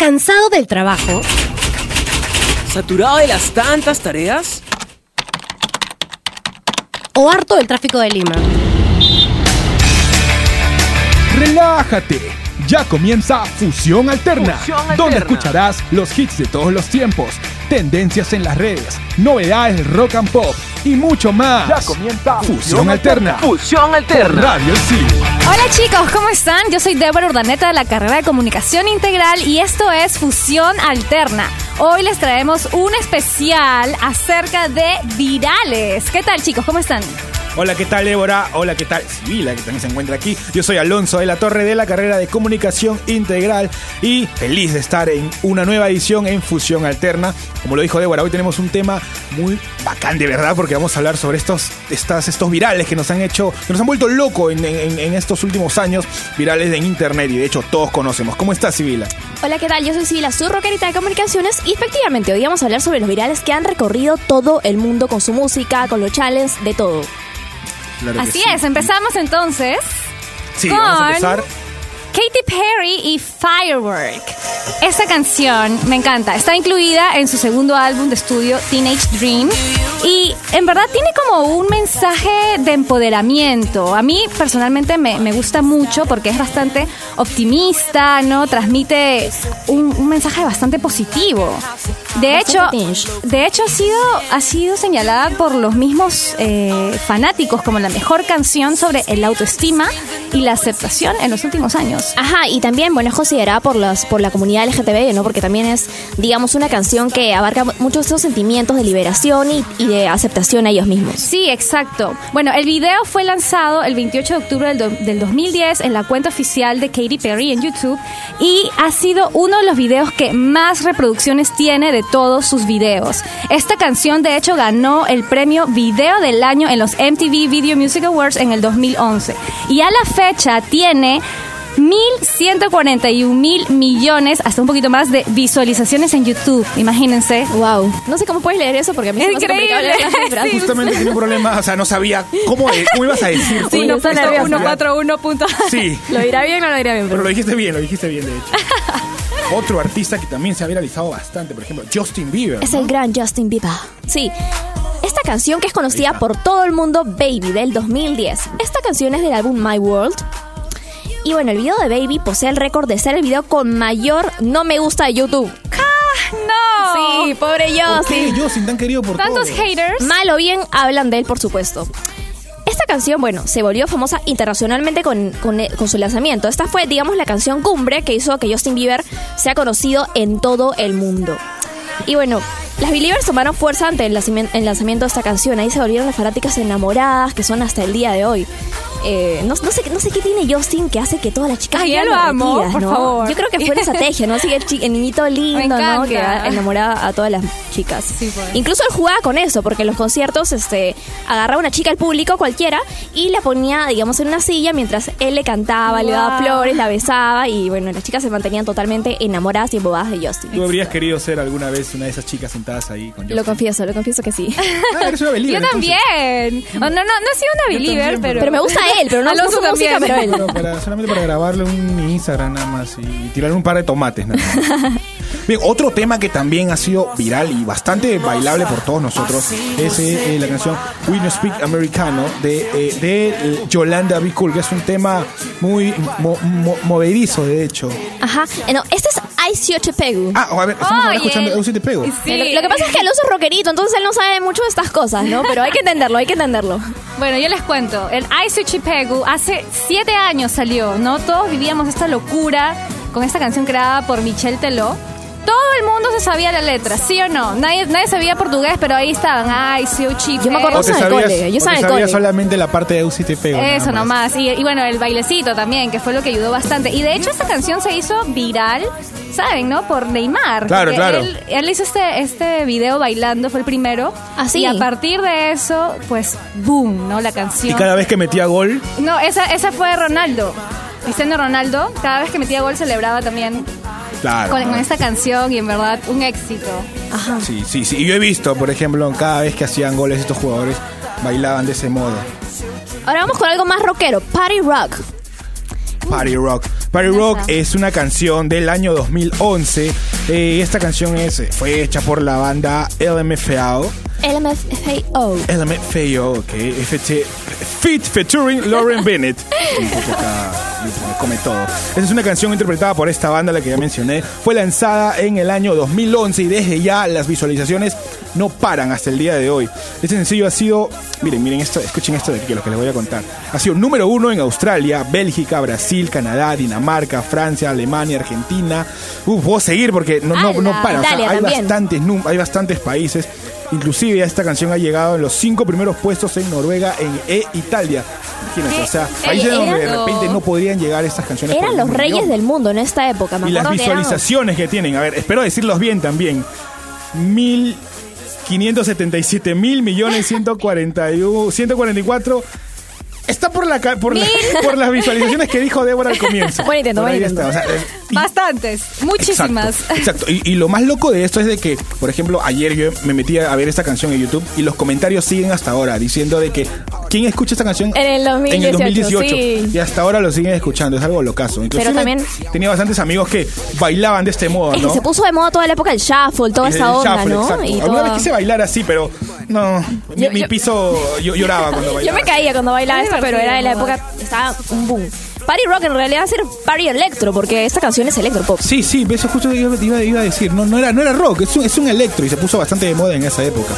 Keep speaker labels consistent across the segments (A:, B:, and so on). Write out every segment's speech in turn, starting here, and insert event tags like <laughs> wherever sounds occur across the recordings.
A: ¿Cansado del trabajo?
B: ¿Saturado de las tantas tareas?
A: ¿O harto del tráfico de Lima?
C: Relájate. Ya comienza Fusión Alterna,
B: Fusión Alterna.
C: donde escucharás los hits de todos los tiempos, tendencias en las redes, novedades del rock and pop y mucho más. Ya comienza Fusión Alterna.
B: Fusión
C: por
B: Alterna.
C: Radio El Sí.
D: Hola chicos, ¿cómo están? Yo soy Débora Urdaneta de la carrera de Comunicación Integral y esto es Fusión Alterna. Hoy les traemos un especial acerca de virales. ¿Qué tal chicos? ¿Cómo están?
C: Hola, ¿qué tal Débora? Hola, ¿qué tal Sibila, que también se encuentra aquí? Yo soy Alonso de la Torre de la carrera de Comunicación Integral y feliz de estar en una nueva edición en Fusión Alterna. Como lo dijo Débora, hoy tenemos un tema muy bacán de verdad porque vamos a hablar sobre estos, estas, estos virales que nos han hecho, que nos han vuelto loco en, en- en estos últimos años, virales en internet y de hecho todos conocemos. ¿Cómo estás, Sibila?
E: Hola, ¿qué tal? Yo soy Sibila, su rockerita de comunicaciones y efectivamente hoy vamos a hablar sobre los virales que han recorrido todo el mundo con su música, con los challenges, de todo.
C: Claro
D: Así
C: sí.
D: es, empezamos entonces.
C: Sí, vamos a
D: con-
C: empezar.
D: Katy Perry y Firework. Esta canción me encanta. Está incluida en su segundo álbum de estudio, Teenage Dream. Y en verdad tiene como un mensaje de empoderamiento. A mí personalmente me, me gusta mucho porque es bastante optimista, ¿no? Transmite un, un mensaje bastante positivo. De hecho, de hecho ha sido, ha sido señalada por los mismos eh, fanáticos como la mejor canción sobre el autoestima y la aceptación en los últimos años.
E: Ajá, y también, bueno, es considerada por, las, por la comunidad LGTB, ¿no? Porque también es, digamos, una canción que abarca muchos estos sentimientos de liberación y, de aceptación a ellos mismos.
D: Sí, exacto. Bueno, el video fue lanzado el 28 de octubre del, del 2010 en la cuenta oficial de Katy Perry en YouTube y ha sido uno de los videos que más reproducciones tiene de todos sus videos. Esta canción de hecho ganó el premio Video del Año en los MTV Video Music Awards en el 2011 y a la fecha tiene 1.141 mil millones, hasta un poquito más, de visualizaciones en YouTube. Imagínense.
E: Wow. No sé cómo puedes leer eso porque a mí
D: Es
E: se me hace complicado leer
D: increíble.
E: las cifras.
D: Sí.
C: Justamente tenía un problema, o sea, no sabía cómo, cómo ibas a decir.
E: Sí,
C: cantidad.
D: 141 punto.
C: Sí, <laughs>
E: ¿Lo dirá bien o no lo dirá bien?
C: pero lo dijiste bien, lo dijiste bien, de hecho. <laughs> Otro artista que también se ha viralizado bastante, por ejemplo, Justin Bieber.
E: Es el gran Justin Bieber. Sí. Esta canción que es conocida por todo el mundo, Baby, del 2010. Esta canción es del álbum My World. Y bueno, el video de Baby posee el récord de ser el video con mayor no me gusta de YouTube.
D: ¡No!
E: Sí, pobre
C: ¿Por qué
E: Justin.
C: Justin tan querido por
D: Tantos
C: todos?
D: haters.
E: Mal o bien hablan de él, por supuesto. Esta canción, bueno, se volvió famosa internacionalmente con, con- con su lanzamiento. Esta fue, digamos, la canción cumbre que hizo que Justin Bieber sea conocido en todo el mundo. Y bueno, las Believers tomaron fuerza ante el lanzamiento, el lanzamiento de esta canción. Ahí se volvieron las fanáticas enamoradas que son hasta el día de hoy. Eh, no, no sé, no sé qué tiene Justin que hace que todas las chicas
D: Ay, ya lo amo, por
E: ¿no?
D: favor.
E: Yo creo que fue una estrategia, ¿no? Así que el, el niñito lindo, ¿no? Que ha enamorado a todas las chicas.
D: Sí, pues.
E: Incluso él jugaba con eso, porque en los conciertos este, agarraba una chica al público cualquiera y la ponía, digamos, en una silla mientras él le cantaba, le daba flores, la besaba y bueno, las chicas se mantenían totalmente enamoradas y embobadas de Justin.
C: ¿Tú habrías querido ser alguna vez una de esas chicas sentadas ahí con Justin?
E: Lo confieso, lo confieso que sí.
C: Ah, eres una believer, <laughs>
D: Yo
C: entonces.
D: también. Oh, no, no, no he sido una believer,
C: también,
D: pero.
E: Pero me gusta él, pero no,
D: Alonso
E: su música,
D: también.
E: pero él.
C: Pero para- solamente para grabarle un Instagram nada más y tirarle un par de tomates nada más. <laughs> Bien, otro tema que también ha sido viral y bastante bailable por todos nosotros es eh, eh, la canción We No Speak Americano de, eh, de eh, Yolanda Be Cool, que es un tema muy mo- mo- movedizo, de hecho.
E: Ajá. No, este es Ice Pegu.
C: Ah, a ver, estamos ahora escuchando Eu sí te pego.
D: Sí.
E: Eh, Lo, que pasa es que Alonso es rockerito, entonces él no sabe mucho de estas cosas, ¿no? Pero hay que entenderlo, hay que entenderlo.
D: Bueno, yo les cuento. El Ice Chipegu hace siete años salió, ¿no? Todos vivíamos esta locura con esta canción creada por Michel Teló. Todo el mundo se sabía la letra, ¿sí o no? Nadie, nadie sabía portugués, pero ahí estaban. Ay, Siu Chip.
E: Yo me acuerdo
C: O sabías,
E: cole, yo
C: o sabías
E: cole.
C: solamente la parte de Eu sí te pego. nada
D: Eso
C: más.
D: nomás. Y, y bueno, el bailecito también, que fue lo que ayudó bastante. Y de hecho, esta canción se hizo viral, ¿saben, no? Por Neymar.
C: Claro, claro.
D: Él, él hizo este, este video bailando, fue el primero.
E: Ah, sí.
D: Y a partir de eso, pues, boom, ¿no? La
C: Y
D: canción.
C: cada vez que metía gol,
D: No, esa, esa fue Ronaldo. Cristiano Ronaldo, cada vez que metía gol celebraba también
C: claro.
D: con, con esta canción y en verdad un éxito.
E: Ajá.
C: Sí, sí, sí. Y yo he visto, por ejemplo, cada vez que hacían goles estos jugadores, bailaban de ese modo.
E: Ahora vamos con algo más rockero, Party Rock.
C: Party rock. Party. Rock es una canción del año 2011. Eh, esta canción es, fue hecha por la banda LMFAO.
E: LMFAO.
C: LMFAO, ok. FT, Fit featuring Lauren Bennett. <laughs> Un poco acá, me come todo. Esta es una canción interpretada por esta banda, la que ya mencioné. Fue lanzada en el año 2011 y desde ya las visualizaciones no paran hasta el día de hoy. Este sencillo ha sido, miren, miren esto, escuchen esto de aquí, lo que les voy a contar. Ha sido número uno en Australia, Bélgica, Brasil, Canadá, Dinamarca, Francia, Alemania, Argentina. Uf, puedo seguir porque no, no, no paran. O sea, hay bastantes, hay bastantes países. Inclusive esta canción ha llegado en los cinco primeros puestos en Noruega en e Italia. Imagínense, o sea, países donde de repente no podrían llegar estas canciones.
E: Eran los reyes del mundo en esta época. Me
C: Y las
E: acuerdo que eran-
C: visualizaciones que tienen, a ver, espero decirlos bien también. 1577 mil millones 141, 144. Está por, la, por, la- <laughs> por las visualizaciones que dijo Débora al comienzo.
E: Buen intento, buen intento.
C: está, o sea, eh, y-
D: Bastantes, muchísimas.
C: Exacto. exacto. Y, y lo más loco de esto es de que, por ejemplo, ayer yo me metí a ver esta canción en YouTube y los comentarios siguen hasta ahora diciendo de que ¿quién escucha esta canción?
E: En el 2018,
C: En el 2018.
E: sí.
C: Y hasta ahora lo siguen escuchando, es algo locazo. Inclusive,
E: también-
C: tenía bastantes amigos que bailaban de este modo,
E: Es
C: ¿no?
E: que se puso de moda toda la época del shuffle, toda
C: El
E: esa onda,
C: shuffle,
E: ¿no?
C: exacto.
E: Y
C: Alguna
E: toda-
C: vez quise bailar así, pero no, mi,
E: Yo-
C: mi
E: yo-
C: piso yo, lloraba cuando <laughs>
E: Yo
C: bailaba.
E: me caía cuando bailaba pero era de la época. Estaba un boom. Party rock en realidad va a ser party electro, porque esta canción es electropop.
C: Sí, sí, eso justo iba, iba- iba a decir. No, no, era, no era rock, es un, es un electro y se puso bastante de moda en esa época.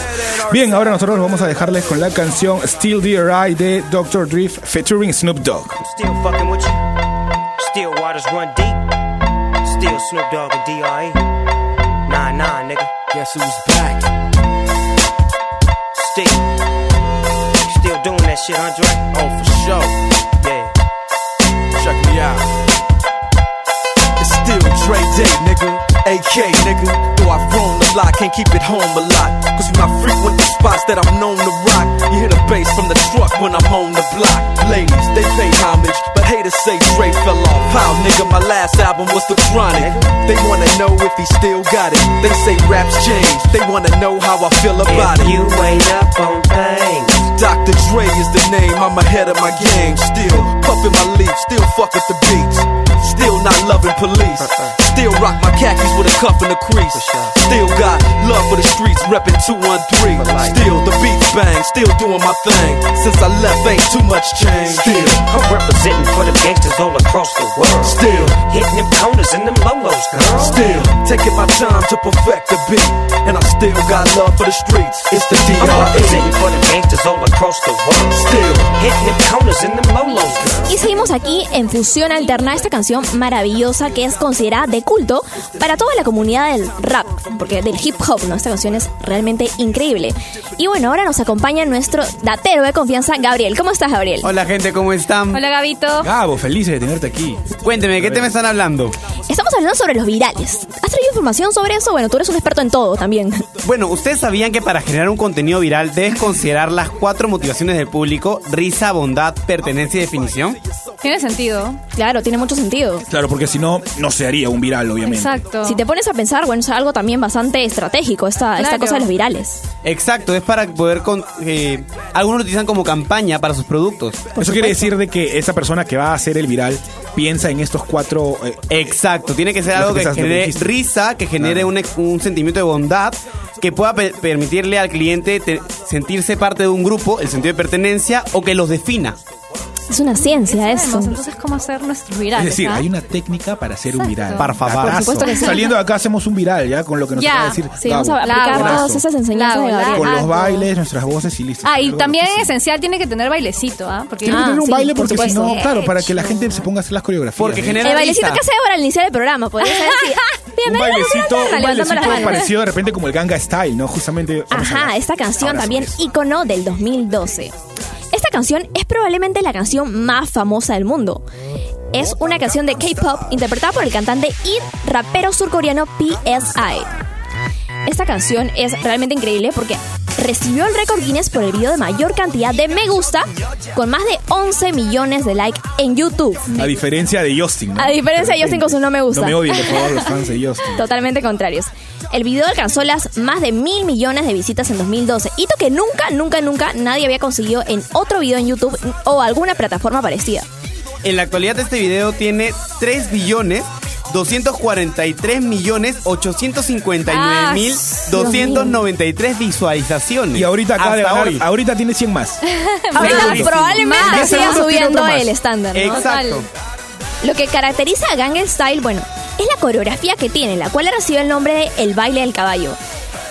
C: Bien, ahora nosotros vamos a dejarles con la canción Still DRI de Dr. Drift featuring Snoop Dogg.
F: Still fucking with you. Still waters run deep. Still Snoop Dogg and D.R.E. Nah, nah, nigga.
B: Guess who's
F: shit, Andre?
B: Oh, for sure.
F: Yeah.
B: Check me out.
G: It's still Dre Day, nigga. AK, nigga. Though I've grown a lot, can't keep it home a lot. Cause when I frequent the spots that I'm known to rock, you hear the bass from the truck when I'm on the block. Ladies, they pay homage, but haters say Dre fell off. How, nigga, my last album was The Chronic. They wanna know if he still got it. They say raps changed. They wanna know how I feel about
F: If
G: it.
F: you ain't up on things.
G: Dr. Dre is the name, I'm ahead of my game. Still puffin' my leaf, still fuck with the beats. Still not loving police. Uh-uh. Still rock my khakis with a cuff and a crease. Still got love for the streets, reppin' 213. Still the beats bang, still doing my thing. Since I left, ain't too much change. Still,
F: I'm representing for the gangsters all across the world.
G: still,
F: Hitting them corners and them lolos, girl.
G: still taking my time to perfect the beat. And I still got love for the streets. It's the
F: I'm
G: DRE.
F: representing for the gangsters all across the world.
G: Still.
F: Hitting them corners and them lolos, girl.
E: Y seguimos aquí en Fusión Alterna, esta canción maravillosa que es considerada de culto para toda la comunidad del rap, porque del hip hop, ¿no? Esta canción es realmente increíble. Y bueno, ahora nos acompaña nuestro datero de confianza, Gabriel. ¿Cómo estás, Gabriel?
H: Hola gente, ¿cómo están?
D: Hola, Gabito.
C: Gabo, felices de tenerte aquí.
H: Cuénteme, ¿qué tema están hablando?
E: Estamos hablando sobre los virales. ¿Has traído información sobre eso? Bueno, tú eres un experto en todo también. <laughs>
H: Bueno, ¿ustedes sabían que para generar un contenido viral debes considerar las cuatro motivaciones del público? Risa, bondad, pertenencia y definición.
D: Tiene sentido.
E: Claro, tiene mucho sentido.
C: Claro, porque si no, no se haría un viral, obviamente.
D: Exacto.
E: Si te pones a pensar, bueno, es algo también bastante estratégico, esta, esta cosa de los virales.
H: Exacto, es para poder... Con, eh, algunos lo utilizan como campaña para sus productos.
C: Eso quiere decir de que esa persona que va a hacer el viral piensa en estos cuatro... eh,
H: Exacto, tiene que ser algo
C: que
H: que genere risa, que genere
C: Claro.
H: un, ex- un sentimiento de bondad, que pueda pe- permitirle al cliente te- sentirse parte de un grupo, el sentido de pertenencia, o que los defina.
E: Es una ciencia eso.
D: Entonces, ¿cómo hacer nuestros virales?
C: es decir, hay una técnica para hacer un viral.
H: Por favor.
C: Datazo.
E: Por supuesto que sí.
C: Saliendo de acá hacemos un viral, ¿ya? Con lo que nos acaba de decir
E: Sí, vamos a aplicar
D: Lago.
E: todas esas enseñanzas
D: Lago,
E: de
D: lago.
E: Gabriel.
C: Con los bailes, nuestras voces y listo.
D: Ah, y también es esencial, tiene que tener bailecito, ¿ah? Porque
C: Tiene que
E: Ah,
C: tener un
E: sí,
C: baile
E: por
C: porque si no, claro, para que la gente se ponga a hacer las coreografías.
H: Porque
C: ¿no?
H: genera
E: El bailecito que hace ahora al iniciar el programa, podría ser así.
C: un
E: Bienvenido a
C: bailecito, un bailecito parecido de repente como el Ganga Style, ¿no? Justamente.
E: Ajá, esta canción también ícono del 2012. Esta canción es probablemente la canción más famosa del mundo. Es una canción de K-pop interpretada por el cantante y rapero surcoreano PSI. Esta canción es realmente increíble porque recibió el récord Guinness por el video de mayor cantidad de me gusta con más de 11 millones de likes en YouTube.
C: A diferencia de Justin. ¿no?
E: A diferencia de Justin con su no me gusta.
C: No me odien, por favor, los fans de Justin.
E: Totalmente contrarios. El video alcanzó las más de mil millones de visitas en 2012, hito que nunca, nunca, nunca nadie había conseguido en otro video en YouTube o alguna plataforma parecida.
H: en la actualidad este video tiene 3 billones 243 millones 859 mil 293 visualizaciones.
C: Y ahorita acaba de
H: hoy.
C: ahorita tiene 100 más. <laughs>
E: Ahorita probablemente
C: Más.
E: siga subiendo el estándar, ¿no?
H: Exacto.
E: Lo que caracteriza a Gangnam Style, bueno, es la coreografía que tiene, la cual ha recibido el nombre de El baile del caballo.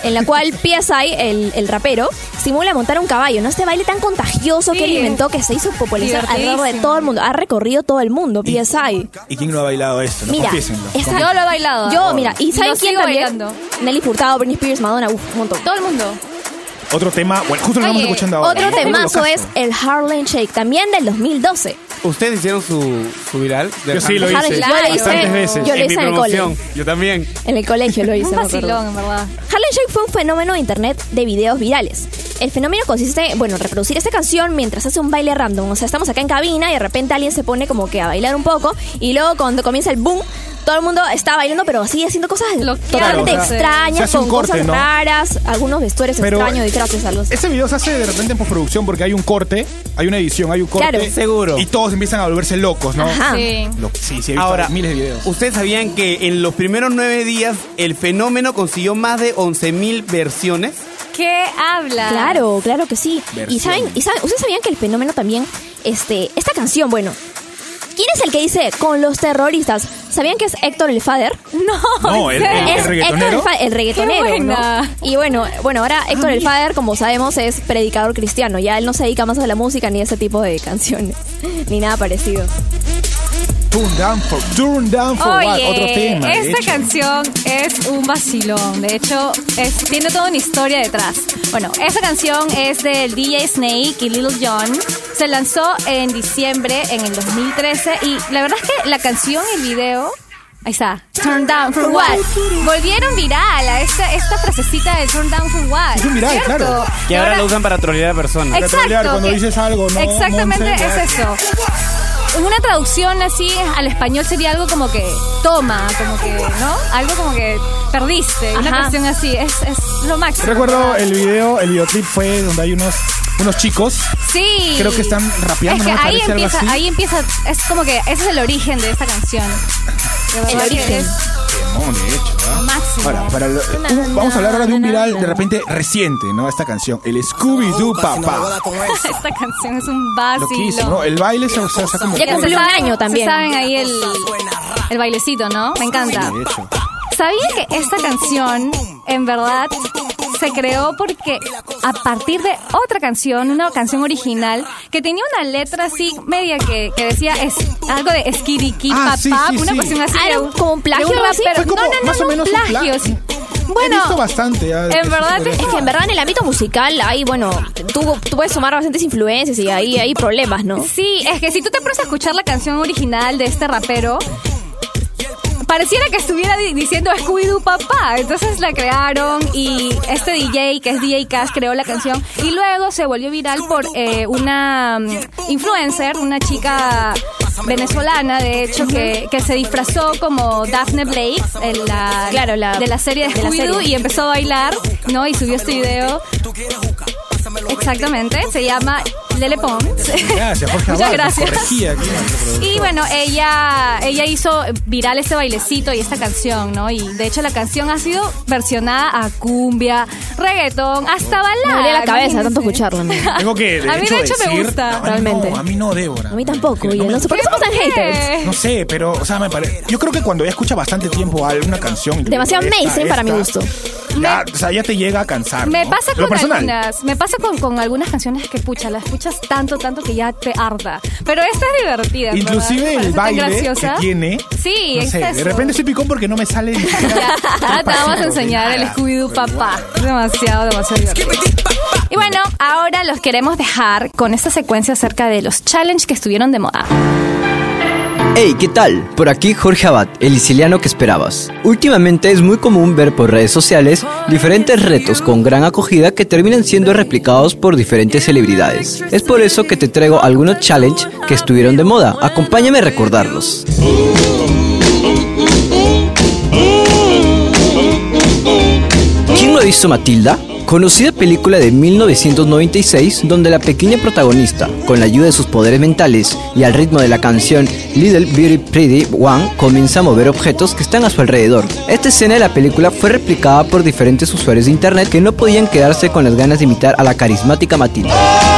E: En la cual PSI, el, el rapero, simula montar un caballo, ¿no? Este baile tan contagioso que él inventó que se hizo popularizar alrededor de todo el mundo. Ha recorrido todo el mundo, PSI.
C: ¿Y quién no ha bailado esto? No,
E: Mira, esa-
D: Yo lo he bailado.
E: Yo, mira, ¿y saben quién también?
D: bailando.
E: Nelly Furtado, Britney Spears, Madonna, uff, un montón.
D: Todo el mundo.
C: Otro tema, bueno, justo lo estamos escuchando ahora.
E: Otro temazo es el Harlem Shake, también del 2012.
H: ¿Ustedes hicieron su, su viral? de
C: Yo sí lo hice.
E: Yo lo hice,
C: Bastantes veces.
E: yo lo
H: En
E: hice
H: mi
E: en el cole.
H: promoción. Yo también.
E: En el colegio lo hice.
D: Un vacilón, en verdad.
E: Harlem Shake fue un fenómeno de internet de videos virales. El fenómeno consiste, bueno, en reproducir esta canción mientras hace un baile random. O sea, estamos acá en cabina y de repente alguien se pone como que a bailar un poco y luego cuando comienza el boom, todo el mundo está bailando pero así haciendo cosas totalmente extrañas, con
C: corte,
E: cosas
C: ¿no?
E: raras, algunos vestuarios
C: Pero-
E: extraños, disfraces, algo así.
C: Ese video se hace de repente en postproducción porque hay un corte, hay una edición, hay un corte.
E: Claro.
H: Seguro.
C: Y todos empiezan a volverse locos, ¿no?
E: Ajá.
D: Sí.
C: Lo- sí, sí, he visto
H: Ahora,
C: miles de videos.
H: ¿ustedes sabían que en los primeros nueve días el fenómeno consiguió más de 11.000 versiones?
D: ¿Qué habla?
E: Claro, claro que sí. Y saben, y saben, ustedes sabían que el fenómeno también, este, esta canción, bueno, ¿quién es el que dice con los terroristas? ¿Sabían que es Héctor el Fader?
D: No,
C: No,
D: ¿en
C: el- el
E: es
C: reggaetonero.
E: Héctor el, el reggaetonero,
D: Qué
E: ¿no?
D: buena.
E: Y bueno, bueno, ahora Héctor el Fader, como sabemos, es predicador cristiano. Ya él no se dedica más a la música ni a ese tipo de canciones, <laughs> ni nada parecido.
C: Turn down for, turn down for what?
D: Oye,
C: Otro tema.
D: esta canción es un vacilón. De hecho, es- tiene toda una historia detrás. Bueno, esta canción es del DJ Snake y Lil Jon. Se lanzó en diciembre en el 2013 y la verdad es que la canción y el video... Ahí está. Turn down for what? Volvieron viral a esta, esta frasecita de turn down for what.
C: Es un viral,
D: ¿cierto?
C: claro.
H: Que
D: Y
H: ahora lo usan para trolear a personas.
C: Para trolear, cuando
D: que-
C: dices algo, ¿no,
D: Exactamente
C: Monse?
D: es eso. Una traducción así al español sería algo como que toma, como que, ¿no? Algo como que perdiste. Una cuestión así. Es, es lo máximo.
C: Recuerdo el video, el videoclip fue donde hay unos, unos chicos.
D: Sí.
C: Creo que están rapeando,
D: Es que ahí empieza, ahí empieza, es como que ese es el origen de esta canción.
E: El
D: que
E: origen.
D: Es
C: Temón, de hecho, ¿ah?
D: lo máximo.
C: Ahora, para lo- un- vamos a hablar ahora de un viral de repente reciente, ¿no? Esta canción, el Scooby-Doo Papá. <laughs>
D: Esta canción es un vacilo.
C: ¿no? El baile se, se, se ha
E: Ya cumplió un año
D: Se
E: también.
D: saben ahí el, el bailecito, ¿no? Me encanta.
C: de hecho.
D: ¿Sabía que esta canción, en verdad, se creó porque a partir de otra canción, una canción original, que tenía una letra así media que, que decía es, algo de skidiki
C: Ah,
D: papá,
C: sí, sí,
D: una
C: sí.
D: cuestión así.
E: Ah,
D: de
E: era
D: un-
E: como un plagio
D: de rapero.
C: Fue como
D: no, no, no,
C: más o un
D: plagio.
C: He
D: Bueno,
C: visto bastante. ya,
D: en verdad. Es
E: que en verdad en el ámbito musical hay, bueno, tú, tú puedes sumar bastantes influencias y ahí hay problemas, ¿no?
D: Sí, es que si tú te pones a escuchar la canción original de este rapero, pareciera que estuviera di- diciendo Scooby-Doo papá. Entonces la crearon y este DJ, que es DJ Cash, creó la canción y luego se volvió viral por eh, una mm, influencer, una chica venezolana, de hecho, que, que se disfrazó como Daphne Blake en la,
E: Claro, la-
D: de la serie de
E: de la serie.
D: y empezó a bailar, ¿no? Y subió este video. Exactamente, se llama Lele Pons.
C: Gracias, Jorge <laughs>
D: Muchas
C: Abad,
D: gracias. Y bueno, ella, ella hizo viral este bailecito y esta canción, ¿no? Y de hecho la canción ha sido versionada a cumbia, reggaetón, hasta balada.
E: Me duele la cabeza tanto escucharlo. ¿no? <laughs>
C: Tengo que, de
D: A mí,
C: hecho,
D: de hecho, me gusta.
C: No,
E: Realmente.
C: No, a mí no, Débora.
E: A mí tampoco,
C: No
E: no sé por qué somos tan haters.
C: No sé, pero, o sea, me parece. Yo creo que cuando ya escucha bastante tiempo alguna canción.
E: Demasiado mainstream para mi gusto.
C: Ya, o sea, ya te llega a cansar.
D: Me
C: ¿no?
D: pasa con algunas, me pasa con, con algunas canciones que pucha, las escuchas tanto, tanto que ya te arda. Pero esta es divertida.
C: Inclusive
D: verdad,
C: el baile que tiene.
D: Sí,
C: no sé, de repente soy picón porque no me sale. ni <laughs>
D: Ya, ahora te vamos a enseñar el. Scooby-Doo papá. Demasiado, demasiado divertido. Y bueno, ahora los queremos dejar con esta secuencia acerca de los challenges que estuvieron de moda.
I: Hey, ¿qué tal? Por aquí Jorge Abad, el siciliano que esperabas. Últimamente es muy común ver por redes sociales diferentes retos con gran acogida que terminan siendo replicados por diferentes celebridades. Es por eso que te traigo algunos challenges que estuvieron de moda. Acompáñame a recordarlos. ¿Quién ha visto Matilda? Conocida película de 1996 donde la pequeña protagonista, con la ayuda de sus poderes mentales y al ritmo de la canción Little Beauty Pretty One, comienza a mover objetos que están a su alrededor. Esta escena de la película fue replicada por diferentes usuarios de internet que no podían quedarse con las ganas de imitar a la carismática Matilda.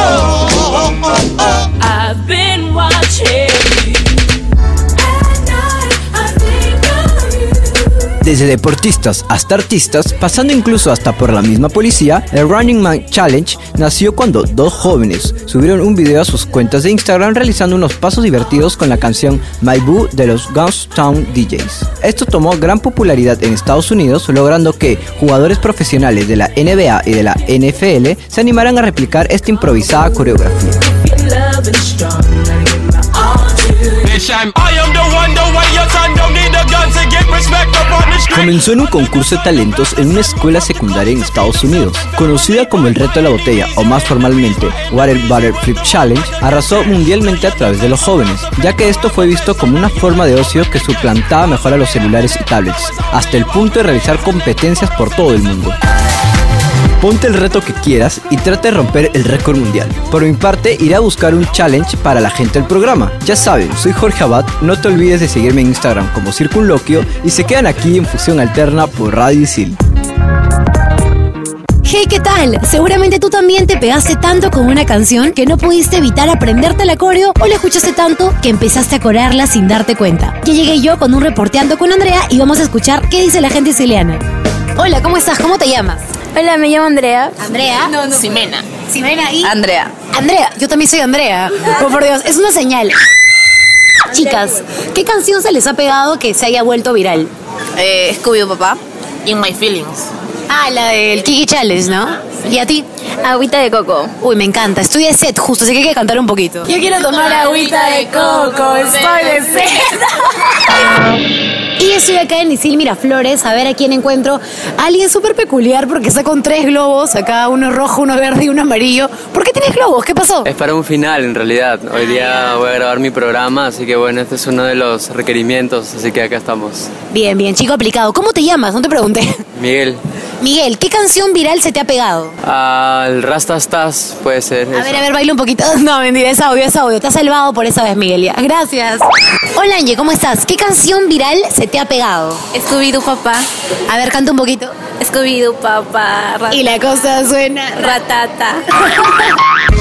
I: Desde deportistas hasta artistas, pasando incluso hasta por la misma policía, el Running Man Challenge nació cuando dos jóvenes subieron un video a sus cuentas de Instagram realizando unos pasos divertidos con la canción My Boo de los Town DJs. Esto tomó gran popularidad en Estados Unidos, logrando que jugadores profesionales de la NBA y de la NFL se animaran a replicar esta improvisada coreografía. Comenzó en un concurso de talentos en una escuela secundaria en Estados Unidos. Conocida como el reto de la botella o más formalmente Water Butter Flip Challenge, arrasó mundialmente a través de los jóvenes, ya que esto fue visto como una forma de ocio que suplantaba mejor a los celulares y tablets, hasta el punto de realizar competencias por todo el mundo. Ponte el reto que quieras y trata de romper el récord mundial. Por mi parte, iré a buscar un challenge para la gente del programa. Ya saben, soy Jorge Abad, no te olvides de seguirme en Instagram como Circunloquio y se quedan aquí en Fusión Alterna por Radio Isil.
A: Hey, ¿qué tal? Seguramente tú también te pegaste tanto con una canción que no pudiste evitar aprenderte la coreo o la escuchaste tanto que empezaste a corearla sin darte cuenta. Ya llegué yo con un reporteando con Andrea y vamos a escuchar qué dice la gente siciliana. Hola, ¿cómo estás? ¿Cómo te llamas?
J: Hola, me llamo Andrea.
A: Andrea.
J: Ximena.
A: Ximena y.
J: Andrea.
A: Andrea, yo también soy Andrea. Oh, por Dios, es una señal. Chicas, ¿qué canción se les ha pegado que se haya vuelto viral?
J: Eh, Scooby papá. In My Feelings.
A: Ah, la del Kiki Challenge, ¿no? ¿Y a ti?
J: Agüita de coco.
A: Uy, me encanta. Estoy de set justo, así que hay que cantar un poquito.
J: Yo quiero tomar agüita de coco. Estoy de set.
A: Estoy acá en Isil Miraflores a ver a quién encuentro. Alguien súper peculiar porque está con tres globos, acá uno rojo, uno verde y uno amarillo. ¿Por qué tienes globos? ¿Qué pasó?
K: Es para un final en realidad. Hoy día voy a grabar mi programa, así que bueno, este es uno de los requerimientos, así que acá estamos.
A: Bien, bien, chico aplicado. ¿Cómo te llamas? No te pregunté.
K: Miguel.
A: Miguel, ¿qué canción viral se te ha pegado?
K: Al Rasta Stars puede ser.
A: A ver, a ver, baila un poquito. <laughs> No, mentira, es audio, es audio. Te has salvado por esa vez, Miguel. ya. Gracias. Hola, Angie, ¿cómo estás? ¿Qué canción viral se te ha pegado?
J: Scooby-Doo papá.
A: A ver, canta un poquito.
J: Scooby-Doo papá.
A: Y la cosa suena.
J: Ratata. <laughs>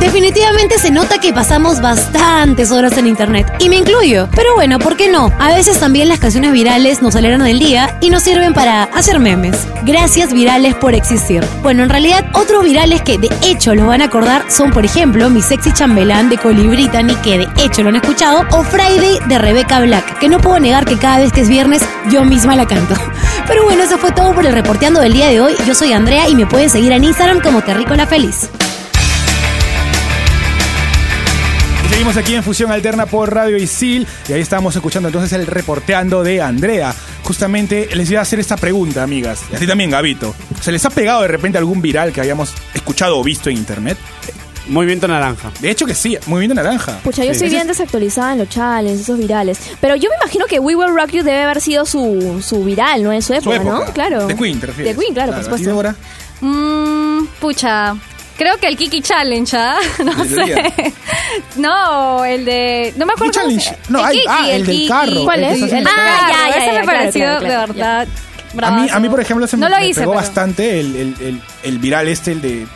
A: Definitivamente se nota que pasamos bastantes horas en internet. Y me incluyo. Pero bueno, ¿por qué no? A veces también las canciones virales nos alegran el día y nos sirven para hacer memes. Gracias virales por existir. Bueno, en realidad otros virales que de hecho los van a acordar son, por ejemplo, Mi Sexy Chambelán de Coli Brittany, que de hecho lo han escuchado, o Friday de Rebecca Black, que no puedo negar que cada vez que es viernes yo misma la canto. <laughs> Pero bueno, eso fue todo por el reporteando del día de hoy. Yo soy Andrea y me pueden seguir en Instagram como Terrícola Feliz.
C: Seguimos aquí en Fusión Alterna por Radio Isil y ahí estamos escuchando entonces el reporteando de Andrea. Justamente les iba a hacer esta pregunta, amigas. Y a ti también, Gabito. ¿Se les ha pegado de repente algún viral que hayamos escuchado o visto en internet?
H: Movimiento Naranja.
C: De hecho que sí, Movimiento Naranja.
E: Pucha, yo
C: Sí.
E: estoy bien desactualizada en los challenges, esos virales. Pero yo me imagino que We Will Rock You debe haber sido su, su viral, ¿no? En su época,
C: su época.
E: ¿no? Claro.
C: De Queen, te refieres.
E: De Queen, claro, por
C: ¿A ti,
E: supuesto.
C: Débora?
D: Mmm, pucha. Creo que el Kiki Challenge, ¿ah? <laughs> No
C: Debería.
D: sé. No, el de. No me acuerdo.
C: ¿Qué
D: cómo
C: challenge? No, hay-
D: Kiki,
C: ah, el del
D: Kiki.
C: carro.
E: ¿Cuál
C: El
E: es? El del
D: Ah,
E: carro.
D: ya,
E: ese
D: ya,
E: me
D: me pareció
E: claro, claro,
D: de verdad.
C: A mí, a mí, por ejemplo, se me,
D: No lo
C: me pegó
D: pero-
C: bastante el, el- el- el viral este, el de,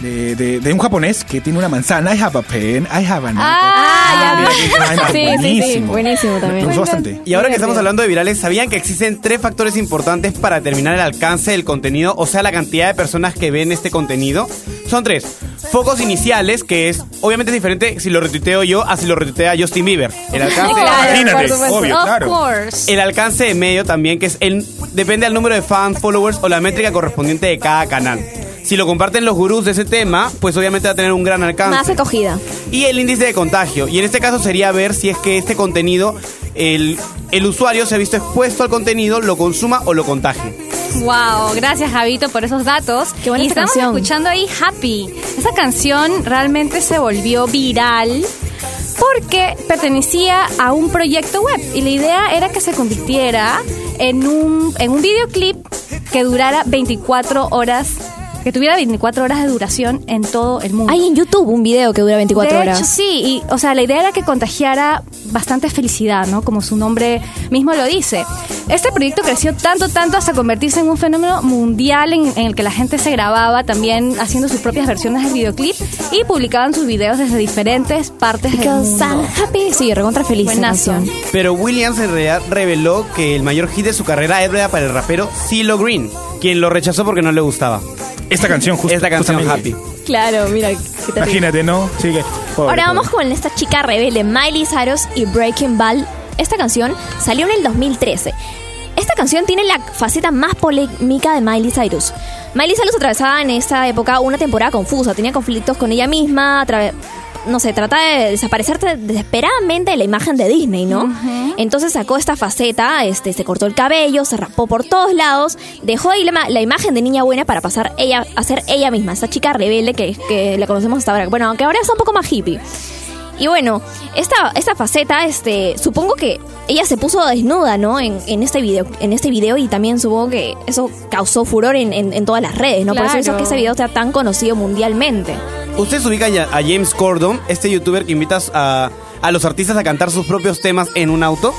C: de, de- de un japonés que tiene una manzana. I have a pen, I have an apple.
D: Ah,
E: sí, sí,
C: buenísimo.
E: buenísimo también.
C: Me gustó bastante.
H: Y ahora que estamos hablando de virales, ¿sabían que existen tres factores importantes para determinar el alcance del contenido, o sea, la cantidad de personas que ven este contenido? Son tres. Focos iniciales, que es obviamente es diferente si lo retuiteo yo a si lo retuitea Justin Bieber. El alcance, <laughs>
D: Claro,
C: Imagínate, obvio,
D: of
C: claro.
D: course.
H: el alcance de medio también, que es el depende del número de fans, followers o la métrica correspondiente de cada canal. Si lo comparten los gurús de ese tema, pues obviamente va a tener un gran alcance.
E: Más acogida.
H: y el índice de contagio. Y en este caso sería ver si es que este contenido, el, el usuario se ha visto expuesto al contenido, lo consuma o lo contagie.
D: Wow, gracias Javito por esos datos.
E: Qué buena
D: y
E: esta
D: estamos
E: canción.
D: escuchando ahí Happy. Esa canción realmente se volvió viral porque pertenecía a un proyecto web y la idea era que se convirtiera en un, en un videoclip que durara 24 horas, que tuviera 24 horas de duración en todo el mundo.
E: Hay en YouTube un video que dura 24
D: de
E: horas.
D: Hecho, sí, y, o sea, la idea era que contagiara bastante felicidad, ¿no? Como su nombre mismo lo dice. Este proyecto creció tanto, tanto hasta convertirse en un fenómeno mundial en, en el que la gente se grababa también haciendo sus propias versiones del videoclip y publicaban sus videos desde diferentes partes del mundo.
E: I'm happy. Sí, recontra feliz
D: Buenazo.
H: Pero Williams en realidad reveló que el mayor hit de su carrera era para el rapero CeeLo Green, quien lo rechazó porque no le gustaba.
C: Esta canción, justo.
H: Esta canción
C: justamente.
H: Happy.
E: Claro, mira. qué.
C: Imagínate, ¿no? Sí, que. pobre,
E: Ahora vamos
C: pobre.
E: con esta chica rebelde, Miley Cyrus y Breaking Ball. Esta canción salió en el 2013. Esta canción tiene la faceta más polémica de Miley Cyrus. Miley Cyrus atravesaba en esta época una temporada confusa, tenía conflictos con ella misma, no sé, trata de desaparecer tra- desesperadamente de la imagen de Disney, ¿no? Entonces sacó esta faceta, este, se cortó el cabello, se rapó por todos lados, dejó ahí la, la imagen de niña buena para pasar ella a ser ella misma, esta chica rebelde que, que la conocemos hasta ahora. Bueno, aunque ahora está un poco más hippie. Y bueno, esta, esta faceta, este, supongo que ella se puso desnuda, ¿no? En, en este video, en este video y también supongo que eso causó furor en, en- en todas las redes, ¿no? Por eso
D: Claro.
E: que ese video sea tan conocido mundialmente.
H: Ustedes ubican ya a James Corden, este youtuber que invita a, a los artistas a cantar sus propios temas en un auto.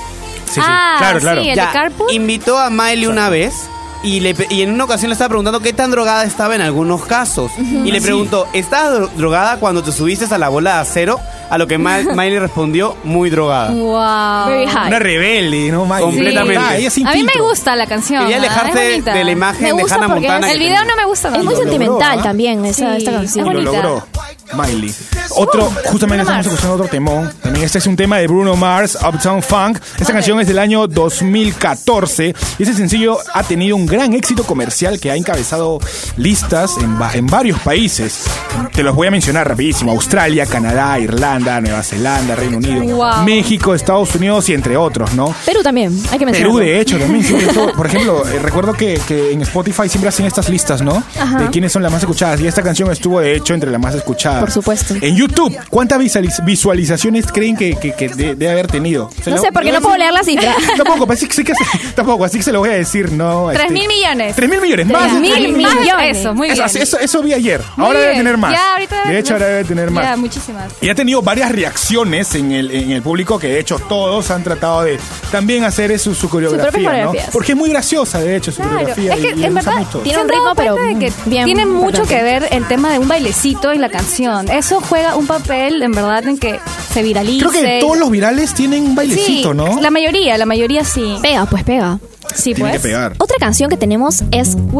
C: Sí, sí.
D: Ah,
C: claro, claro.
D: sí, el-
H: Ya,
D: de
H: invitó a Miley una vez y, le, pe- y en una ocasión le estaba preguntando qué tan drogada estaba en algunos casos. Y le preguntó, ¿estabas dro- drogada cuando te subiste a la bola de acero? A lo que <laughs> Miley respondió, muy drogada.
D: Wow.
E: Very high.
C: Una rebelde, ¿no? Miley?
H: Completamente.
C: Ah, ella sin
D: A mí me gusta la canción.
H: Quería.
D: Es
H: alejarse de la imagen
E: Me
H: de Hannah Montana.
D: El video no me gusta
E: Es
D: tanto.
E: muy
C: Lo logró,
E: sentimental
C: ¿ah?
E: también esa,
D: Sí,
E: esta
C: Y
E: canción.
C: lo
D: bonita.
C: logró. Miley. Otro, justamente estamos escuchando otro temón. También este es un tema de Bruno Mars, Uptown Funk. Esta canción es del año 2014 y ese sencillo ha tenido un gran éxito comercial que ha encabezado listas en, en varios países. Te los voy a mencionar rapidísimo. Australia, Canadá, Irlanda, Nueva Zelanda, Reino Unido,
D: Wow.
C: México, Estados Unidos y entre otros, ¿no?
E: Perú también, hay que mencionarlo.
C: Perú, de hecho, también. todo- por ejemplo, eh, recuerdo que, que en Spotify siempre hacen estas listas, ¿no? De quiénes son las más escuchadas. Y esta canción estuvo, de hecho, entre las más escuchadas.
E: Por supuesto.
C: En YouTube, ¿cuántas visualiz- visualizaciones creen que, que- que de- debe haber tenido?
E: No
C: lo-
E: sé, porque no puedo leer la cifra. <laughs>
C: Tampoco, pues, sí, sí que <laughs> tampoco, así que se lo voy a decir, ¿no?
D: Tres
C: este,
D: mil millones.
C: Tres mil millones, más.
E: Tres mil
C: tres
E: millones.
D: Eso, muy
C: Eso,
D: bien.
C: eso, eso vi ayer.
D: Muy
C: ahora debe
D: bien.
C: tener más.
D: Ya, ahorita debe
C: de hecho, ahora debe tener más.
D: Ya, muchísimas.
C: Y ha tenido varias reacciones en el, en el público que de hecho todos han tratado de también hacer eso, su coreografía, ¿no? Porque es muy graciosa, de hecho, su
D: Claro,
C: coreografía.
D: es que
C: y-
D: en verdad.
E: Tiene
D: ¿se
E: un ritmo, pero
D: cuenta de que
E: bien
D: tiene mucho que ver el tema de un bailecito en la canción. Eso juega un papel, en verdad, en que se viralice.
C: Creo que todos los virales tienen un bailecito,
D: sí,
C: ¿no?
D: La mayoría, la mayoría sí.
E: Pega, pues pega.
D: Sí,
C: Tiene
D: pues.
C: que pegar.
E: Otra canción que tenemos es
D: Y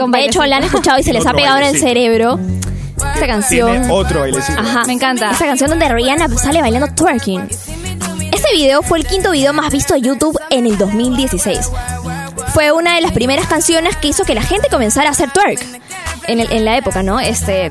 D: con
E: De hecho, la han escuchado y se les ha pegado en el cerebro. Esta canción.
C: Tiene otro bailecito.
E: Ajá.
D: Me encanta.
E: Esta canción donde Rihanna sale bailando twerking. Este video fue el quinto video más visto de YouTube en el 2016. Fue una de las primeras canciones que hizo que la gente comenzara a hacer twerk en, el- en la época, ¿no? Este,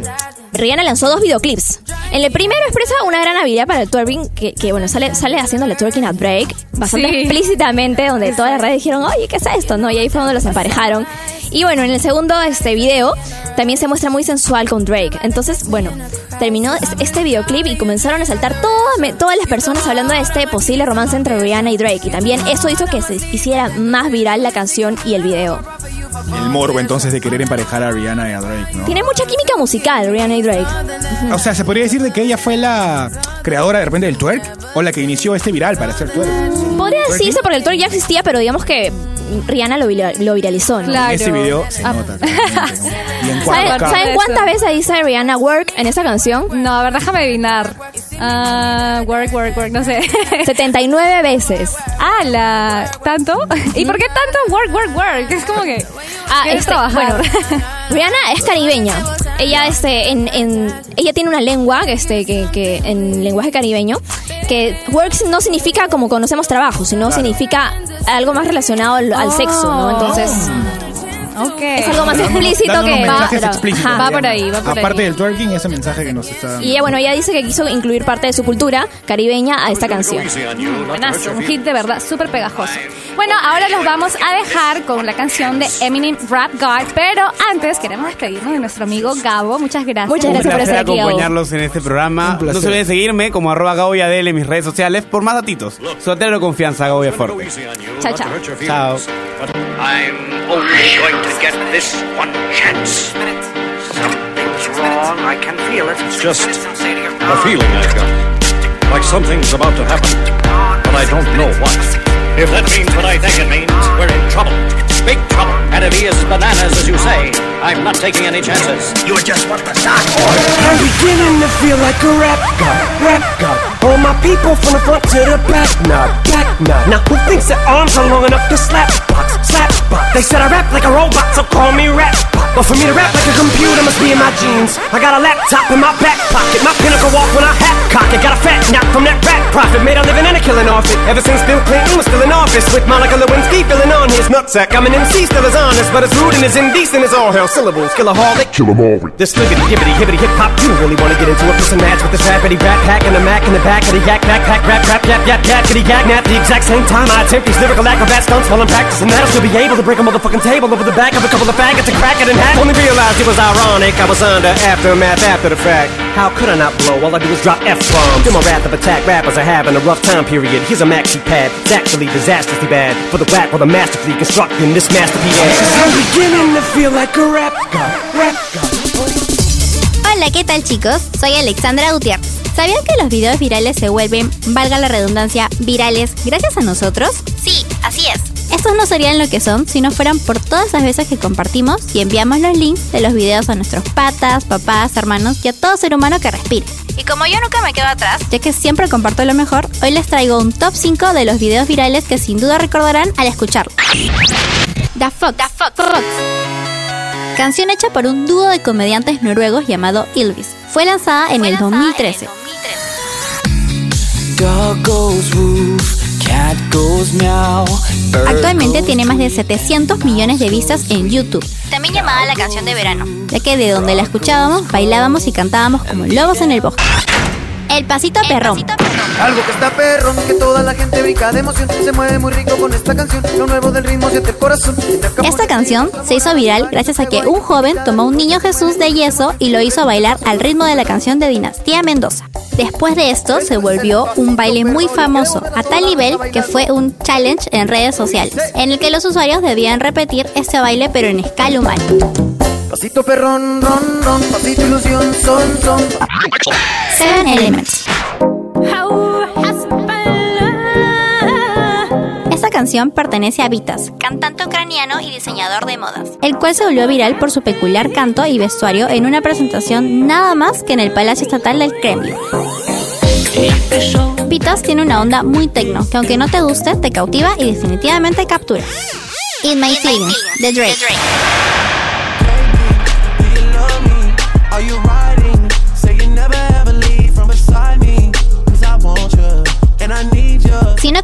E: Rihanna lanzó dos videoclips. En el primero expresa una gran habilidad para el twerking, que, que, bueno, sale, sale haciéndole twerking a Drake, bastante
D: Sí.
E: explícitamente, donde todas las redes dijeron, oye, ¿qué es esto? ¿No? Y ahí fue donde los emparejaron. Y bueno, en el segundo este video también se muestra muy sensual con Drake. Entonces, bueno, terminó es- este videoclip y comenzaron a saltar todas, me- todas las personas hablando de este posible romance entre Rihanna y Drake. Y también eso hizo que se hiciera más viral la canción y el video.
C: El morbo entonces de querer emparejar a Rihanna y a Drake, ¿no?
E: Tiene mucha química musical, Rihanna y Drake.
C: O sea, ¿se podría decir de que ella fue la creadora de repente del twerk? ¿O la que inició este viral para hacer twerk?
E: Podría decirse porque el twerk ya existía, pero digamos que Rihanna lo, vira- lo viralizó. ¿no?
D: Claro.
C: En ese video se
D: Ah.
C: nota. <laughs>
E: ¿Saben,
C: 4K.
E: ¿saben
D: Eso.
E: cuántas veces dice Rihanna work en esa canción?
D: No, a ver, déjame adivinar. Ah, work, work, work, no sé. <laughs>
E: 79 veces.
D: ah, la... ¿Tanto? ¿Y por qué tanto work, work, work? Es como que...
E: Ah, este,
D: trabajar.
E: bueno, <laughs> Rihanna es caribeña. Ella, este, en, en- ella tiene una lengua, este, que, que en lenguaje caribeño, que works no significa como conocemos trabajo, sino significa algo más relacionado al, al sexo, ¿no? Entonces,
D: Ok.
E: Es algo más explícito que va,
C: explícitos.
D: Va por ahí, va por
C: Aparte
D: ahí.
C: del twerking, ese mensaje que nos está dando.
E: Y ella, bueno, ella dice que quiso incluir parte de su cultura caribeña a esta canción.
D: Buenazo, un hit de verdad súper pegajoso. Bueno, ahora los vamos a dejar con la canción de Eminem Rap God, pero antes queremos despedirnos de nuestro amigo Gabo. Muchas gracias.
E: Muchas gracias por
H: placer
E: estar aquí,
H: acompañarlos en este programa. No se olviden seguirme como arroba Gabo Yadel en mis redes sociales por más datitos. Soltero de confianza, Gabo Fuerte.
D: Chao, chao.
H: Chao.
L: I'm only going to get this one chance. Something's wrong. I can feel it. It's
M: just a feeling I've got. Like something's about to happen, but I don't know what.
L: If that means what I think it means, we're in trouble. Big trouble. And if he is bananas, as you say, I'm not taking any chances. You're just what the stock
N: I'm beginning to feel like a rap god, rap god. All my people from the front to the back, nod, back nod. Now who thinks their arms are long enough to slap box, slap box? They said I rap like a robot, so call me rap bot. But for me to rap like a computer must be in my genes. I got a laptop in my back pocket, my pinnacle walk when I hat cock it. Got a fat knock from that rap profit, made a living and a killing off it. Ever since Bill Clinton was still in office, with Monica Lewinsky filling on his nutsack. I'm an MC, still as honest, but as rude and as indecent as all hell. Syllables, killaholic, kill 'em all. This sliggity, gibbity, hibbity, hip hop. You really wanna get into a and match with this rapidy rap hack and the Mac in the back of the yak backpack rap rap yap yap yap kitty yak nap. The exact same time I attempt these lyrical acrobat stunts while I'm practicing that, I'll still be able to break a motherfucking table over the back of a couple of faggots and crack it in half. Only realized it was ironic. I was under aftermath after the fact. How could I not blow? All I do is drop F bombs. Do my wrath of attack rappers are having a rough time period. Here's a maxi pad. It's actually disastrously bad for the whack while the masterfully constructing this masterpiece. I'm beginning to feel like a rap god, rap god.
O: Hola, ¿qué tal chicos? Soy Alexandra Gutiérrez. ¿Sabían que los videos virales se vuelven, valga la redundancia, virales gracias a nosotros? Sí, así es. Esos no serían lo que son si no fueran por todas las veces que compartimos y enviamos los links de los videos a nuestros patas, papás, hermanos y a todo ser humano que respire. Y como yo nunca me quedo atrás, ya que siempre comparto lo mejor, hoy les traigo un top 5 de los videos virales que sin duda recordarán al escucharlo. The Fox. The Fox. Fox. Canción hecha por un dúo de comediantes noruegos llamado Ilvis. Fue lanzada, en el 2013. Actualmente tiene más de 700 millones de vistas en YouTube. También llamada la canción de verano, ya que de donde la escuchábamos, bailábamos y cantábamos como lobos en el bosque. El pasito perrón.
P: Algo que está perrón, que toda la gente brinca de emoción. Se mueve muy rico con esta canción. Lo nuevo del ritmo siente el corazón.
O: Esta canción se hizo viral gracias a que un joven tomó un niño Jesús de yeso y lo hizo bailar al ritmo de la canción de Dinastía Mendoza. Después de esto se volvió un baile muy famoso, a tal nivel que fue un challenge en redes sociales, en el que los usuarios debían repetir este baile pero en escala humana.
P: Pasito perrón, ron, ron. Pasito ilusión, son, son.
O: Seven Elements. Esta canción pertenece a Vitas, cantante ucraniano y diseñador de modas, el cual se volvió viral por su peculiar canto y vestuario en una presentación nada más que en el Palacio Estatal del Kremlin. Vitas tiene una onda muy tecno, que aunque no te guste, te cautiva y definitivamente captura. In My Feelings, de Drake.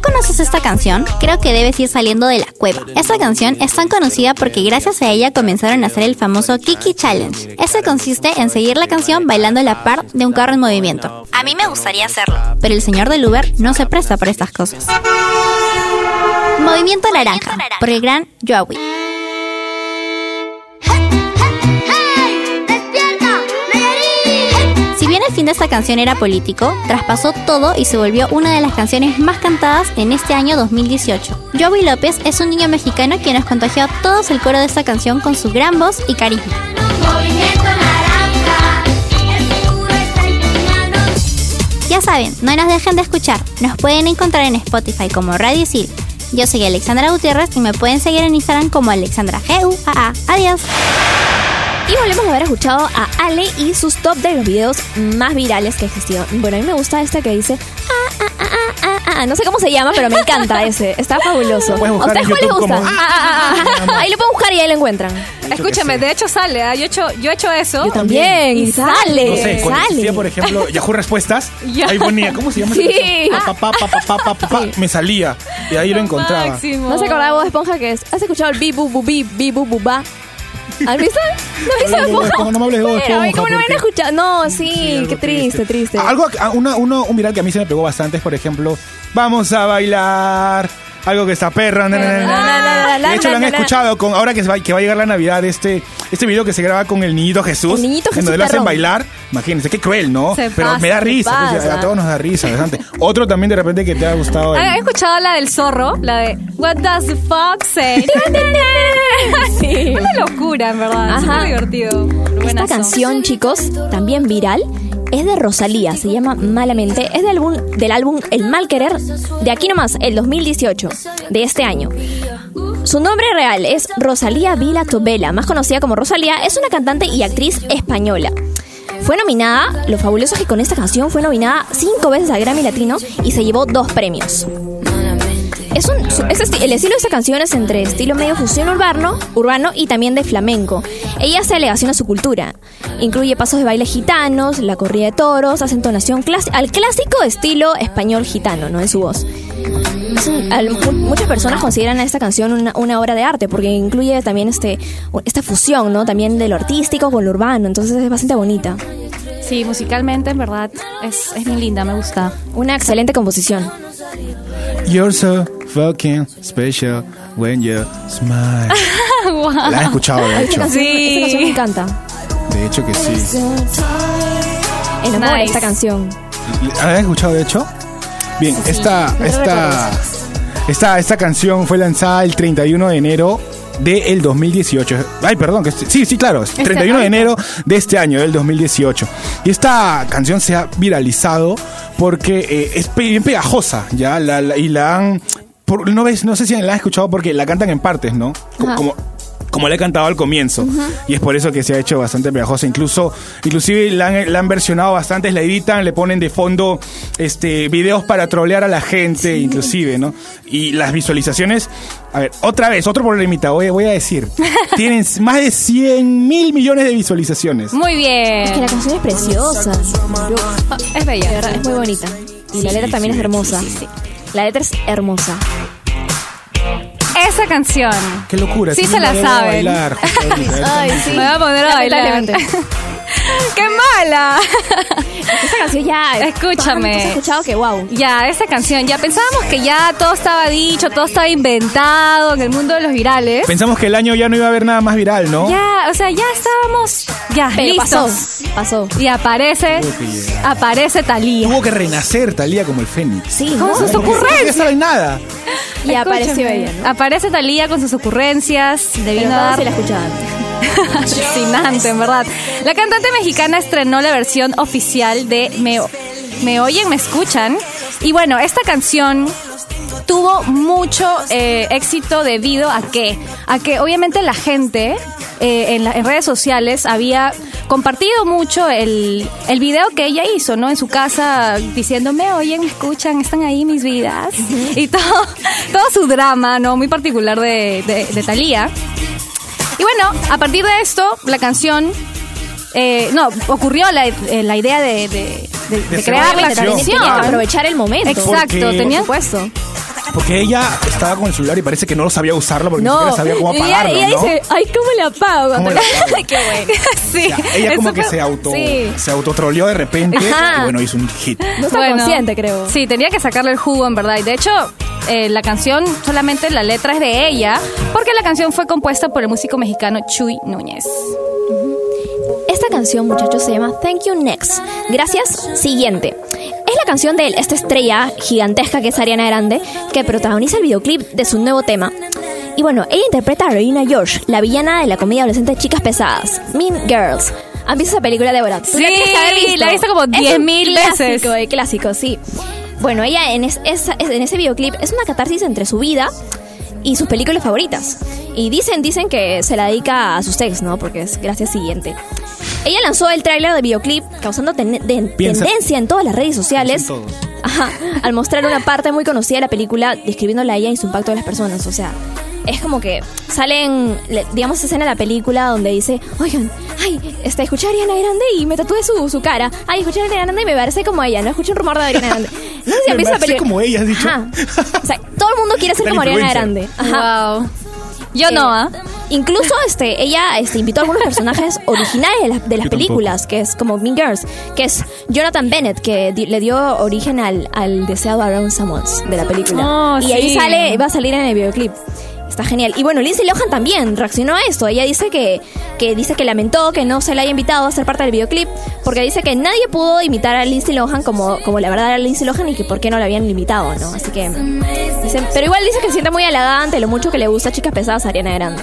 O: Conoces esta canción, creo que debes ir saliendo de la cueva. Esta canción es tan conocida porque gracias a ella comenzaron a hacer el famoso Kiki Challenge. Este consiste en seguir la canción bailando la par de un carro en movimiento. A mí me gustaría hacerlo, pero el señor del Uber no se presta para estas cosas. Movimiento Naranja, por el gran Joey. De esta canción era político, traspasó todo y se volvió una de las canciones más cantadas en este año 2018. Joey López es un niño mexicano quien nos contagió a todos el coro de esta canción con su gran voz y carisma. Ya saben, no nos dejen de escuchar. Nos pueden encontrar en Spotify como Radio Sil. Yo soy Alexandra Gutiérrez y me pueden seguir en Instagram como Alexandra GUAA. Adiós.
E: Y volvemos a haber escuchado a Ale y sus top de los videos más virales que existieron. Bueno, a mí me gusta este que dice. Ah, ah, ah, ah. No sé cómo se llama, pero me encanta ese. Está fabuloso. ¿A ustedes cuál les gusta?
C: como-
E: Ah, ah, ah, ah. <laughs> Ahí lo pueden buscar y ahí lo encuentran.
D: Escúchame, de hecho sale, ¿ah? yo, he hecho, yo he hecho eso.
E: Yo también, y sale.
C: No sé, cuando
E: sale.
C: existía, por ejemplo, <laughs> Yahoo Respuestas,
D: Ya.
C: ahí ponía, ¿cómo se llama?
E: Sí.
C: Pa, pa, pa, pa, pa, pa, pa, pa, Me salía y ahí lo encontraba.
E: ¿No se acordaba de Esponja que es? ¿Has escuchado el bi bu bu bi bi bu bu ba? <laughs> ¿Has visto? ¿No
C: No,
E: de
C: no, no, me hables de
E: ay,
C: Esponja,
E: ¿Cómo no van a escuchar? No, sí, qué triste, triste.
C: Algo, a- una, uno, un viral que a mí se me pegó bastante es, por ejemplo, vamos a bailar. Algo que está perra. na, na, na, na.
E: La,
C: De hecho, lo han escuchado con ahora que, va, que va a llegar la Navidad, este, este video que se graba con el niñito Jesús.
E: El niñito
C: En
E: Jesús
C: donde lo hacen bailar. Imagínense, qué cruel, ¿no?
D: Se
C: Pero
D: pasa,
C: me da
D: se
C: risa. A todos nos da risa, bastante. Otro también de repente que te ha gustado. el-
D: ¿Han escuchado la del zorro? La de What does the fox say? <laughs>
E: Sí.
D: Una locura, en verdad.
E: Ajá.
D: Súper divertido.
E: Esta
D: Buenazo.
E: canción, chicos, también viral, es de Rosalía, se llama Malamente, es del álbum, del álbum El Mal Querer, de aquí nomás, el 2018, de este año. Su nombre real es Rosalía Vila Tobela, más conocida como Rosalía, es una cantante y actriz española. Fue nominada, lo fabuloso es que con esta canción fue nominada cinco veces al Grammy Latino y se llevó dos premios. Es un, el estilo de esta canción es entre estilo medio fusión urbano, urbano y también de flamenco. Ella hace alegación a su cultura. Incluye pasos de baile gitanos, la corrida de toros, hace entonación al clásico estilo español gitano, ¿no? En su voz. Es un- al- mu- muchas personas consideran a esta canción una, una obra de arte porque incluye también este, esta fusión, ¿no? También de lo artístico con lo urbano, entonces es bastante bonita.
D: Sí, musicalmente, en verdad, es, es bien linda, me gusta.
E: Una excelente composición.
C: You're so fucking special when you smile. <laughs> La han escuchado, de
E: Esta
C: hecho.
E: esta canción me encanta.
C: De hecho que sí.
E: Enamora
D: Nice.
E: esta canción.
C: ¿La han escuchado, de hecho? Bien, esta,
E: no
C: esta, esta, esta canción fue lanzada el 31 de enero del 2018. Ay, perdón, que sí, sí, claro, es 31 de enero de este año, del 2018. Y esta canción se ha viralizado porque eh, es bien pegajosa, ya, la, la- y la han... por- no, ves, no sé si la han escuchado porque la cantan en partes, ¿no? Co-
E: Ajá.
C: Como, como la he cantado al comienzo. Y es por eso que se ha hecho bastante pegajosa. Incluso, inclusive la han, la han versionado bastante, la editan, le ponen de fondo este videos para trolear a la gente, inclusive, ¿no? Y las visualizaciones, a ver, otra vez, otro problemita, voy, voy a decir. <laughs> Tienen más de 100 mil millones de visualizaciones.
D: Muy bien.
E: Es que la canción es preciosa.
D: Ah, es bella.
E: Es muy bonita. Y la letra también es hermosa. La letra es hermosa.
D: Esa canción.
C: Qué locura.
D: Sí
C: sí,
D: se la
C: me voy a
D: saben. <laughs>
E: Ay, sí.
D: Me voy a poner a bailar. <laughs> ¡Qué mala!
E: Esta canción ya.
D: Escúchame.
E: Has escuchado que wow.
D: Ya, esa canción, ya pensábamos que ya todo estaba dicho, todo estaba inventado en el mundo de los virales.
C: Pensamos que el año ya no iba a haber nada más viral, ¿no?
D: Ya, o sea, ya estábamos ya
E: Pero
D: listos.
E: pasó. Pasó.
D: Y aparece, aparece Talía.
C: Tuvo que renacer Talía como el Fénix.
E: Sí,
D: Con
E: ¿no?
D: sus ocurrencias.
C: No saben nada.
E: Y apareció
D: Escúchame.
E: ella, ¿no?
D: Aparece Talía con sus ocurrencias. Debiendo
E: no
D: dar
E: si la escuchaban.
D: Fascinante, en verdad. La cantante mexicana estrenó la versión oficial de Me, Me Oyen, Me Escuchan. Y bueno, esta canción tuvo mucho eh, éxito debido a que, a que obviamente la gente eh, en, redes sociales había compartido mucho el, el video que ella hizo, ¿no? En su casa diciendo, me oyen, me escuchan, están ahí mis vidas. Y todo, <laughs> todo su drama, ¿no? Muy particular de, de, de Thalía. Y bueno, a partir de esto, la canción. eh, no, ocurrió la, eh, la idea de, de- de- de
C: hacer
D: crear la
C: canción.
E: aprovechar el momento.
D: Exacto, tenía.
E: Por supuesto.
C: Porque ella estaba con el celular y parece que no sabía usarlo porque ni
E: No,
C: siquiera sabía cómo
E: y ella,
C: apagarlo,
E: ella
C: ¿no?
E: dice, ay, ¿cómo le apago?
C: ¿Cómo le apago? <laughs>
E: Qué bueno. <laughs>
D: sí,
C: Ya, ella como que se auto
E: sí.
C: se autotroleó de repente
E: Ajá.
C: y bueno hizo un hit.
E: No está
D: Bueno,
E: consciente, creo.
D: Sí, tenía que sacarle el jugo, en verdad. Y de hecho, eh, la canción, solamente la letra es de ella, porque la canción fue compuesta por el músico mexicano Chuy Núñez.
E: Esta canción, muchachos, se llama Thank You Next. Gracias, siguiente. Es la canción de esta estrella gigantesca que es Ariana Grande, que protagoniza el videoclip de su nuevo tema. Y bueno, ella interpreta a Regina George, la villana de la comedia adolescente Chicas Pesadas, Mean Girls. ¿Han visto esa película, Débora? Tú
D: Sí, la he visto como
E: Es un
D: 10.000 veces.
E: Clásico, de clásico, sí. Bueno, ella en, es- esa- en ese videoclip es una catarsis entre su vida y sus películas favoritas. Y dicen, dicen que se la dedica a sus ex, ¿no? Porque es gracias siguiente. Ella lanzó el tráiler de videoclip causando ten- de-
C: Piensa-
E: tendencia en todas las redes sociales. Ajá, al mostrar una parte muy conocida de la película describiéndola a ella y su impacto en las personas. O sea, es como que salen, le- digamos, escena de la película donde dice, oigan, ay, este, escuché a Ariana Grande y me tatué su, su cara. Ay, escuché a Ariana Grande y me parece como ella, ¿no? Escuché un rumor de Ariana Grande. <laughs> No sé si han visto la película.
C: como ella, has dicho.
E: Ajá. O sea, todo el mundo quiere ser como Ariana. Grande. Ajá.
D: Wow. Yo
E: Eh,
D: no, ¿ah?
E: Incluso este, ella este, invitó a algunos personajes <laughs> originales de, las- de las
C: Yo
E: películas, que es como Mean Girls, que es Jonathan Bennett, que di- le dio origen al, al deseado Aaron Samuels de la película.
D: Oh,
E: y ahí
D: sí.
E: sale, va a salir en el videoclip. Está genial. Y bueno, Lindsay Lohan también reaccionó a esto. Ella dice que, que dice que lamentó que no se le haya invitado a ser parte del videoclip, porque dice que nadie pudo imitar a Lindsay Lohan como, como la verdad era Lindsay Lohan y que por qué no la habían invitado, ¿no? Así que dice, pero igual dice que se siente muy halagada lo mucho que le gusta a chicas pesadas a Ariana Grande.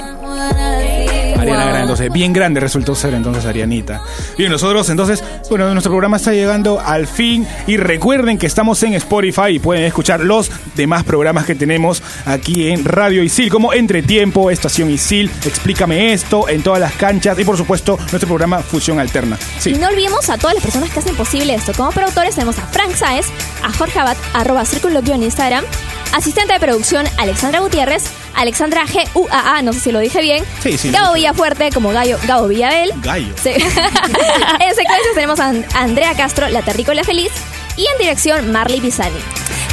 C: Ariana Grande, entonces, bien grande resultó ser entonces Arianita. Bien, nosotros entonces, bueno, nuestro programa está llegando al fin y recuerden que estamos en Spotify y pueden escuchar los demás programas que tenemos aquí en Radio Isil, como Entretiempo, Estación Isil, Explícame esto, en todas las canchas y por supuesto nuestro programa Fusión Alterna. Sí.
E: Y no olvidemos a todas las personas que hacen posible esto. Como productores tenemos a Frank Saez, a Jorge Abad, arroba Círculo Guión en Instagram, asistente de producción Alexandra Gutiérrez, Alexandra G-U-A-A, no sé si lo dije bien,
C: Sí, sí,
E: Gabo Villafuerte como Gallo, Gabo Villabel.
C: Gallo.
E: Sí. <laughs> en secuencias tenemos a And- a Andrea Castro, la terrícola feliz, y en dirección Marley Pisani.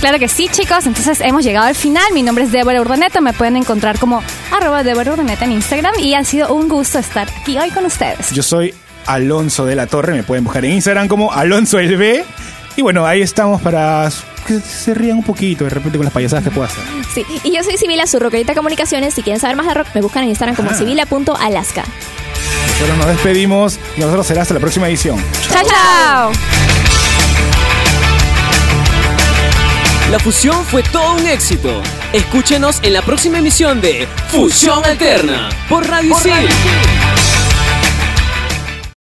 D: Claro que sí, chicos. Entonces hemos llegado al final. Mi nombre es Débora Urdaneta. Me pueden encontrar como arroba Débora Urdaneta en Instagram. Y ha sido un gusto estar aquí hoy con ustedes.
C: Yo soy Alonso de la Torre, me pueden buscar en Instagram como Alonso el B. Y bueno, ahí estamos para que se rían un poquito de repente con las payasadas que puedo hacer.
E: Sí, y yo soy Sibila, su rockerita comunicaciones. Si quieren saber más de rock, me buscan en Instagram como sibila.alaska.
C: Nosotros nos despedimos y nosotros será hasta la próxima edición.
D: Chao, chao.
Q: La fusión fue todo un éxito. Escúchenos en la próxima emisión de Fusión Alterna por Radio Isil.